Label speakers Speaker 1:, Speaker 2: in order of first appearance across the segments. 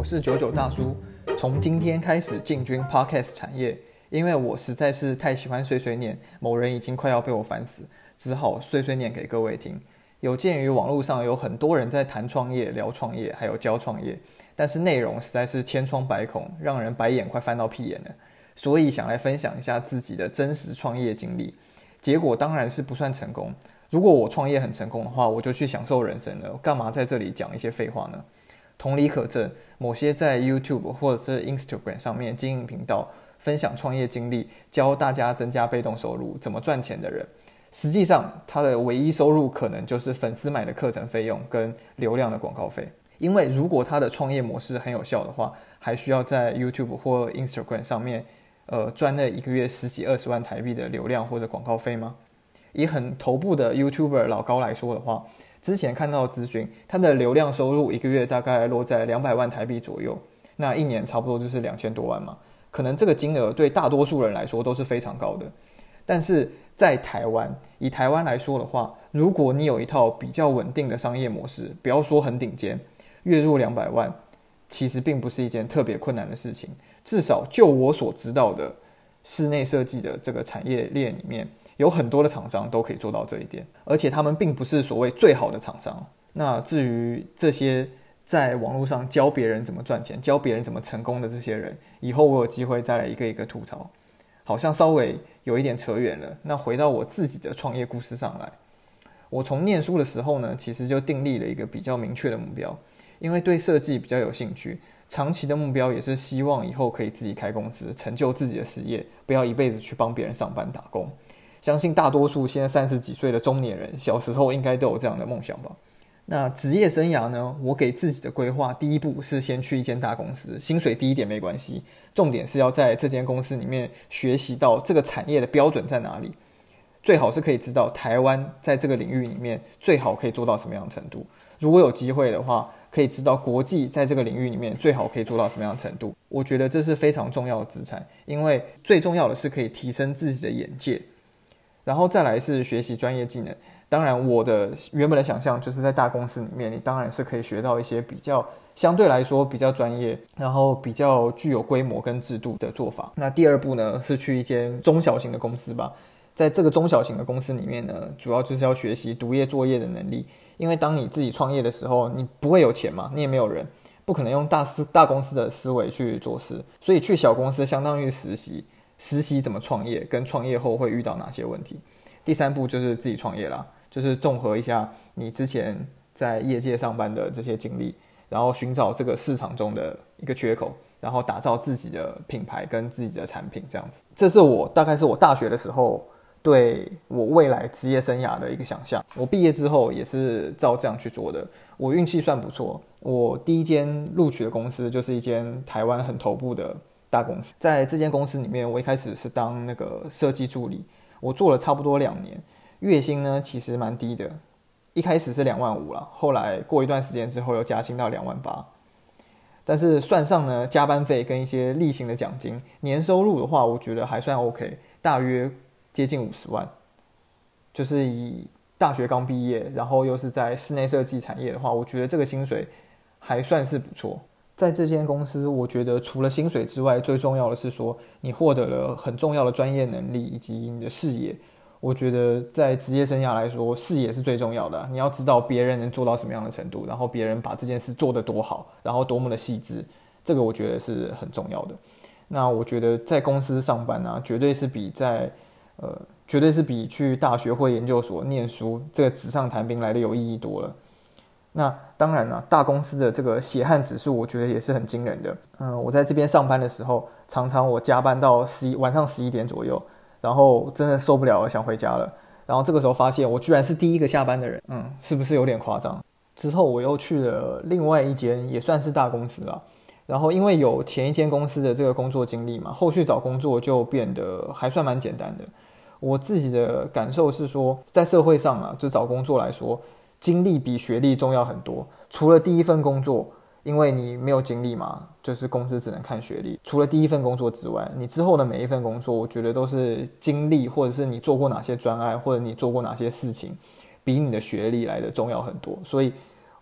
Speaker 1: 我是九九大叔。从今天开始进军 Podcast 产业，因为我实在是太喜欢碎碎念，某人已经快要被我烦死，只好碎碎念给各位听。有鉴于网络上有很多人在谈创业、聊创业，还有教创业，但是内容实在是千疮百孔，让人白眼快翻到屁眼了，所以想来分享一下自己的真实创业经历。结果当然是不算成功。如果我创业很成功的话，我就去享受人生了，干嘛在这里讲一些废话呢？同理可证，某些在 YouTube 或者是 Instagram 上面经营频道，分享创业经历，教大家增加被动收入、怎么赚钱的人，实际上他的唯一收入可能就是粉丝买的课程费用跟流量的广告费。因为如果他的创业模式很有效的话，还需要在 YouTube 或 Instagram 上面，呃，赚那一个月十几二十万台币的流量或者广告费吗？以很头部的 YouTuber 老高来说的话。之前看到资讯，它的流量收入一个月大概落在两百万台币左右，那一年差不多就是两千多万嘛。可能这个金额对大多数人来说都是非常高的，但是在台湾，以台湾来说的话，如果你有一套比较稳定的商业模式，不要说很顶尖，月入两百万，其实并不是一件特别困难的事情。至少就我所知道的室内设计的这个产业链里面。有很多的厂商都可以做到这一点，而且他们并不是所谓最好的厂商。那至于这些在网络上教别人怎么赚钱、教别人怎么成功的这些人，以后我有机会再来一个一个吐槽。好像稍微有一点扯远了。那回到我自己的创业故事上来，我从念书的时候呢，其实就订立了一个比较明确的目标，因为对设计比较有兴趣，长期的目标也是希望以后可以自己开公司，成就自己的事业，不要一辈子去帮别人上班打工。相信大多数现在三十几岁的中年人，小时候应该都有这样的梦想吧？那职业生涯呢？我给自己的规划，第一步是先去一间大公司，薪水低一点没关系，重点是要在这间公司里面学习到这个产业的标准在哪里，最好是可以知道台湾在这个领域里面最好可以做到什么样的程度。如果有机会的话，可以知道国际在这个领域里面最好可以做到什么样的程度。我觉得这是非常重要的资产，因为最重要的是可以提升自己的眼界。然后再来是学习专业技能。当然，我的原本的想象就是在大公司里面，你当然是可以学到一些比较相对来说比较专业，然后比较具有规模跟制度的做法。那第二步呢，是去一间中小型的公司吧。在这个中小型的公司里面呢，主要就是要学习独业作业的能力。因为当你自己创业的时候，你不会有钱嘛，你也没有人，不可能用大思大公司的思维去做事，所以去小公司相当于实习。实习怎么创业，跟创业后会遇到哪些问题？第三步就是自己创业啦，就是综合一下你之前在业界上班的这些经历，然后寻找这个市场中的一个缺口，然后打造自己的品牌跟自己的产品，这样子。这是我大概是我大学的时候对我未来职业生涯的一个想象。我毕业之后也是照这样去做的。我运气算不错，我第一间录取的公司就是一间台湾很头部的。大公司在这间公司里面，我一开始是当那个设计助理，我做了差不多两年，月薪呢其实蛮低的，一开始是两万五了，后来过一段时间之后又加薪到两万八，但是算上呢加班费跟一些例行的奖金，年收入的话，我觉得还算 OK，大约接近五十万，就是以大学刚毕业，然后又是在室内设计产业的话，我觉得这个薪水还算是不错。在这间公司，我觉得除了薪水之外，最重要的是说你获得了很重要的专业能力以及你的视野。我觉得在职业生涯来说，视野是最重要的。你要知道别人能做到什么样的程度，然后别人把这件事做得多好，然后多么的细致，这个我觉得是很重要的。那我觉得在公司上班啊，绝对是比在呃，绝对是比去大学或研究所念书这个纸上谈兵来的有意义多了。那当然了，大公司的这个血汗指数，我觉得也是很惊人的。嗯，我在这边上班的时候，常常我加班到十一晚上十一点左右，然后真的受不了了，想回家了。然后这个时候发现，我居然是第一个下班的人。嗯，是不是有点夸张？之后我又去了另外一间也算是大公司了。然后因为有前一间公司的这个工作经历嘛，后续找工作就变得还算蛮简单的。我自己的感受是说，在社会上啊，就找工作来说。经历比学历重要很多。除了第一份工作，因为你没有经历嘛，就是公司只能看学历。除了第一份工作之外，你之后的每一份工作，我觉得都是经历，或者是你做过哪些专案，或者你做过哪些事情，比你的学历来的重要很多。所以，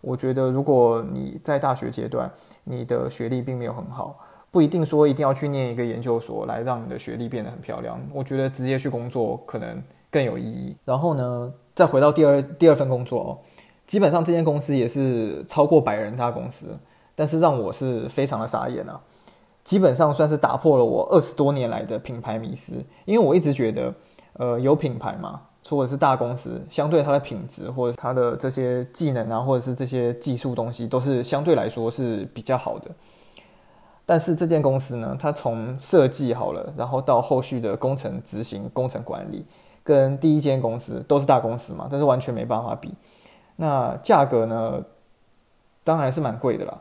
Speaker 1: 我觉得如果你在大学阶段，你的学历并没有很好，不一定说一定要去念一个研究所来让你的学历变得很漂亮。我觉得直接去工作可能更有意义。然后呢，再回到第二第二份工作哦，基本上这间公司也是超过百人大公司，但是让我是非常的傻眼啊。基本上算是打破了我二十多年来的品牌迷思，因为我一直觉得，呃，有品牌嘛，或者是大公司，相对它的品质或者它的这些技能啊，或者是这些技术东西，都是相对来说是比较好的。但是这间公司呢，它从设计好了，然后到后续的工程执行、工程管理，跟第一间公司都是大公司嘛，但是完全没办法比。那价格呢，当然是蛮贵的啦。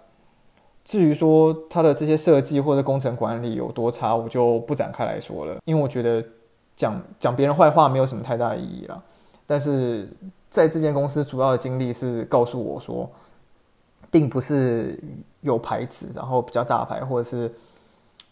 Speaker 1: 至于说它的这些设计或者工程管理有多差，我就不展开来说了，因为我觉得讲讲别人坏话没有什么太大意义啦。但是在这间公司主要的经历是告诉我说，并不是有牌子，然后比较大牌或者是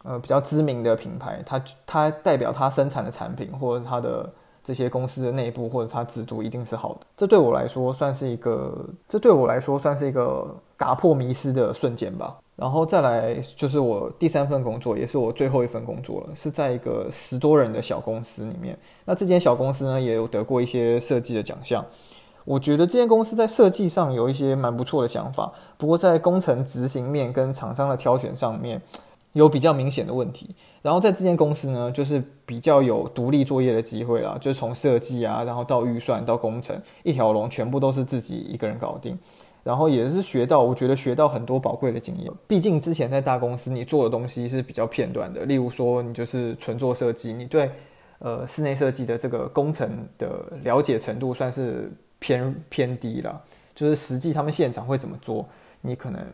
Speaker 1: 呃比较知名的品牌，它它代表它生产的产品或者它的这些公司的内部或者它制度一定是好的。这对我来说算是一个，这对我来说算是一个打破迷失的瞬间吧。然后再来就是我第三份工作，也是我最后一份工作了，是在一个十多人的小公司里面。那这间小公司呢，也有得过一些设计的奖项。我觉得这间公司在设计上有一些蛮不错的想法，不过在工程执行面跟厂商的挑选上面有比较明显的问题。然后在这间公司呢，就是比较有独立作业的机会啦，就是从设计啊，然后到预算到工程，一条龙全部都是自己一个人搞定。然后也是学到，我觉得学到很多宝贵的经验。毕竟之前在大公司，你做的东西是比较片段的。例如说，你就是纯做设计，你对呃室内设计的这个工程的了解程度算是偏偏低了。就是实际他们现场会怎么做，你可能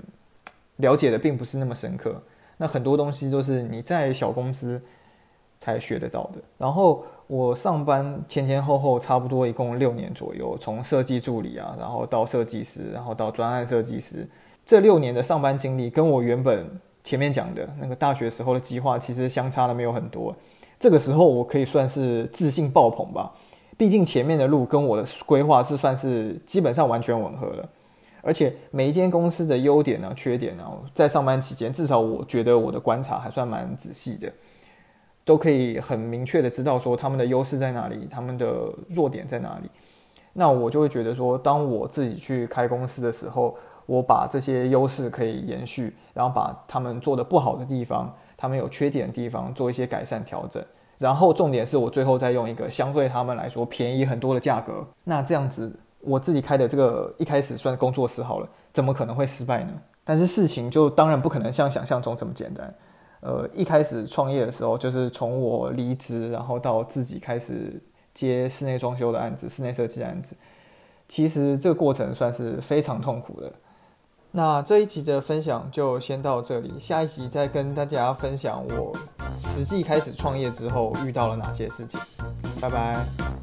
Speaker 1: 了解的并不是那么深刻。那很多东西都是你在小公司才学得到的。然后。我上班前前后后差不多一共六年左右，从设计助理啊，然后到设计师，然后到专案设计师，这六年的上班经历，跟我原本前面讲的那个大学时候的计划其实相差的没有很多。这个时候我可以算是自信爆棚吧，毕竟前面的路跟我的规划是算是基本上完全吻合了，而且每一间公司的优点呢、缺点呢，在上班期间，至少我觉得我的观察还算蛮仔细的。都可以很明确的知道说他们的优势在哪里，他们的弱点在哪里。那我就会觉得说，当我自己去开公司的时候，我把这些优势可以延续，然后把他们做的不好的地方，他们有缺点的地方做一些改善调整。然后重点是我最后再用一个相对他们来说便宜很多的价格。那这样子，我自己开的这个一开始算工作室好了，怎么可能会失败呢？但是事情就当然不可能像想象中这么简单。呃，一开始创业的时候，就是从我离职，然后到自己开始接室内装修的案子、室内设计案子，其实这个过程算是非常痛苦的。那这一集的分享就先到这里，下一集再跟大家分享我实际开始创业之后遇到了哪些事情。拜拜。